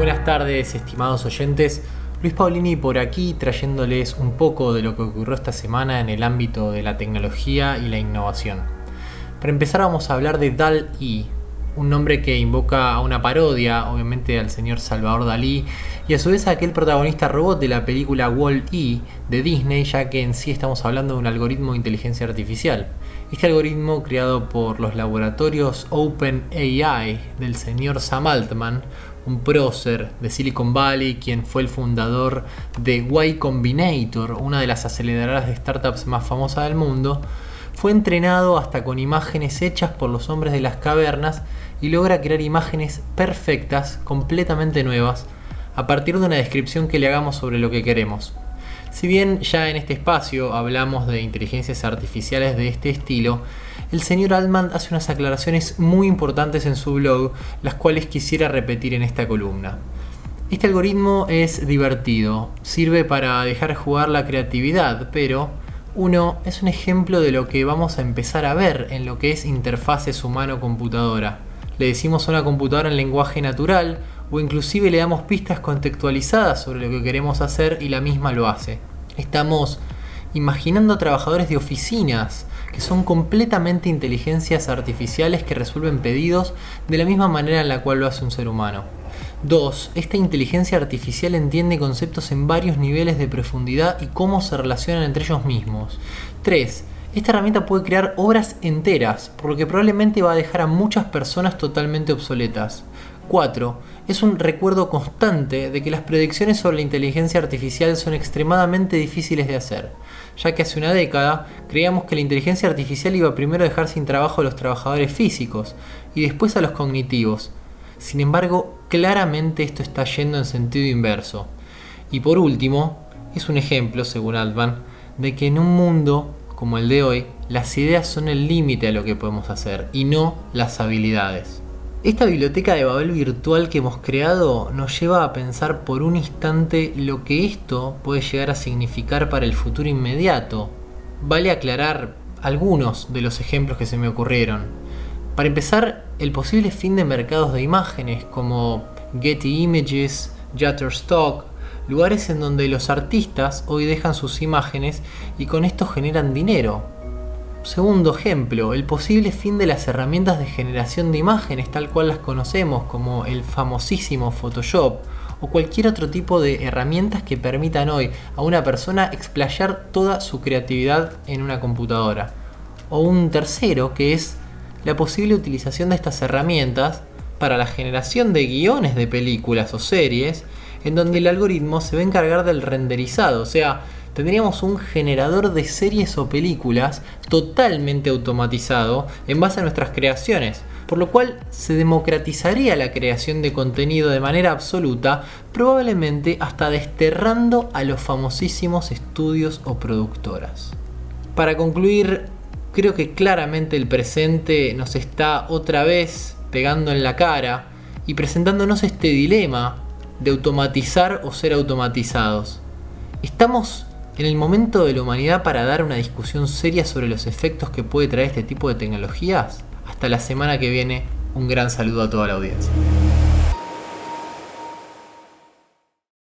Buenas tardes, estimados oyentes. Luis Paulini por aquí trayéndoles un poco de lo que ocurrió esta semana en el ámbito de la tecnología y la innovación. Para empezar vamos a hablar de DAL-E, un nombre que invoca a una parodia, obviamente al señor Salvador Dalí, y a su vez a aquel protagonista robot de la película Wall-E de Disney, ya que en sí estamos hablando de un algoritmo de inteligencia artificial. Este algoritmo, creado por los laboratorios OpenAI del señor Sam Altman, un prócer de Silicon Valley, quien fue el fundador de Y Combinator, una de las aceleradoras de startups más famosas del mundo, fue entrenado hasta con imágenes hechas por los hombres de las cavernas y logra crear imágenes perfectas, completamente nuevas, a partir de una descripción que le hagamos sobre lo que queremos. Si bien ya en este espacio hablamos de inteligencias artificiales de este estilo, el señor Altman hace unas aclaraciones muy importantes en su blog, las cuales quisiera repetir en esta columna. Este algoritmo es divertido, sirve para dejar jugar la creatividad, pero uno es un ejemplo de lo que vamos a empezar a ver en lo que es interfaces humano-computadora. Le decimos a una computadora en lenguaje natural o inclusive le damos pistas contextualizadas sobre lo que queremos hacer y la misma lo hace. Estamos imaginando trabajadores de oficinas que son completamente inteligencias artificiales que resuelven pedidos de la misma manera en la cual lo hace un ser humano. 2. Esta inteligencia artificial entiende conceptos en varios niveles de profundidad y cómo se relacionan entre ellos mismos. 3. Esta herramienta puede crear obras enteras, por lo que probablemente va a dejar a muchas personas totalmente obsoletas. 4. Es un recuerdo constante de que las predicciones sobre la inteligencia artificial son extremadamente difíciles de hacer, ya que hace una década creíamos que la inteligencia artificial iba primero a dejar sin trabajo a los trabajadores físicos y después a los cognitivos, sin embargo, claramente esto está yendo en sentido inverso. Y por último, es un ejemplo, según Altman, de que en un mundo como el de hoy, las ideas son el límite a lo que podemos hacer y no las habilidades. Esta biblioteca de Babel virtual que hemos creado nos lleva a pensar por un instante lo que esto puede llegar a significar para el futuro inmediato. Vale aclarar algunos de los ejemplos que se me ocurrieron. Para empezar, el posible fin de mercados de imágenes como Getty Images, Shutterstock, lugares en donde los artistas hoy dejan sus imágenes y con esto generan dinero. Segundo ejemplo, el posible fin de las herramientas de generación de imágenes tal cual las conocemos como el famosísimo Photoshop o cualquier otro tipo de herramientas que permitan hoy a una persona explayar toda su creatividad en una computadora. O un tercero que es la posible utilización de estas herramientas para la generación de guiones de películas o series, en donde el algoritmo se va a encargar del renderizado, o sea, tendríamos un generador de series o películas totalmente automatizado en base a nuestras creaciones, por lo cual se democratizaría la creación de contenido de manera absoluta, probablemente hasta desterrando a los famosísimos estudios o productoras. Para concluir, creo que claramente el presente nos está otra vez pegando en la cara y presentándonos este dilema de automatizar o ser automatizados. ¿Estamos en el momento de la humanidad para dar una discusión seria sobre los efectos que puede traer este tipo de tecnologías? Hasta la semana que viene, un gran saludo a toda la audiencia.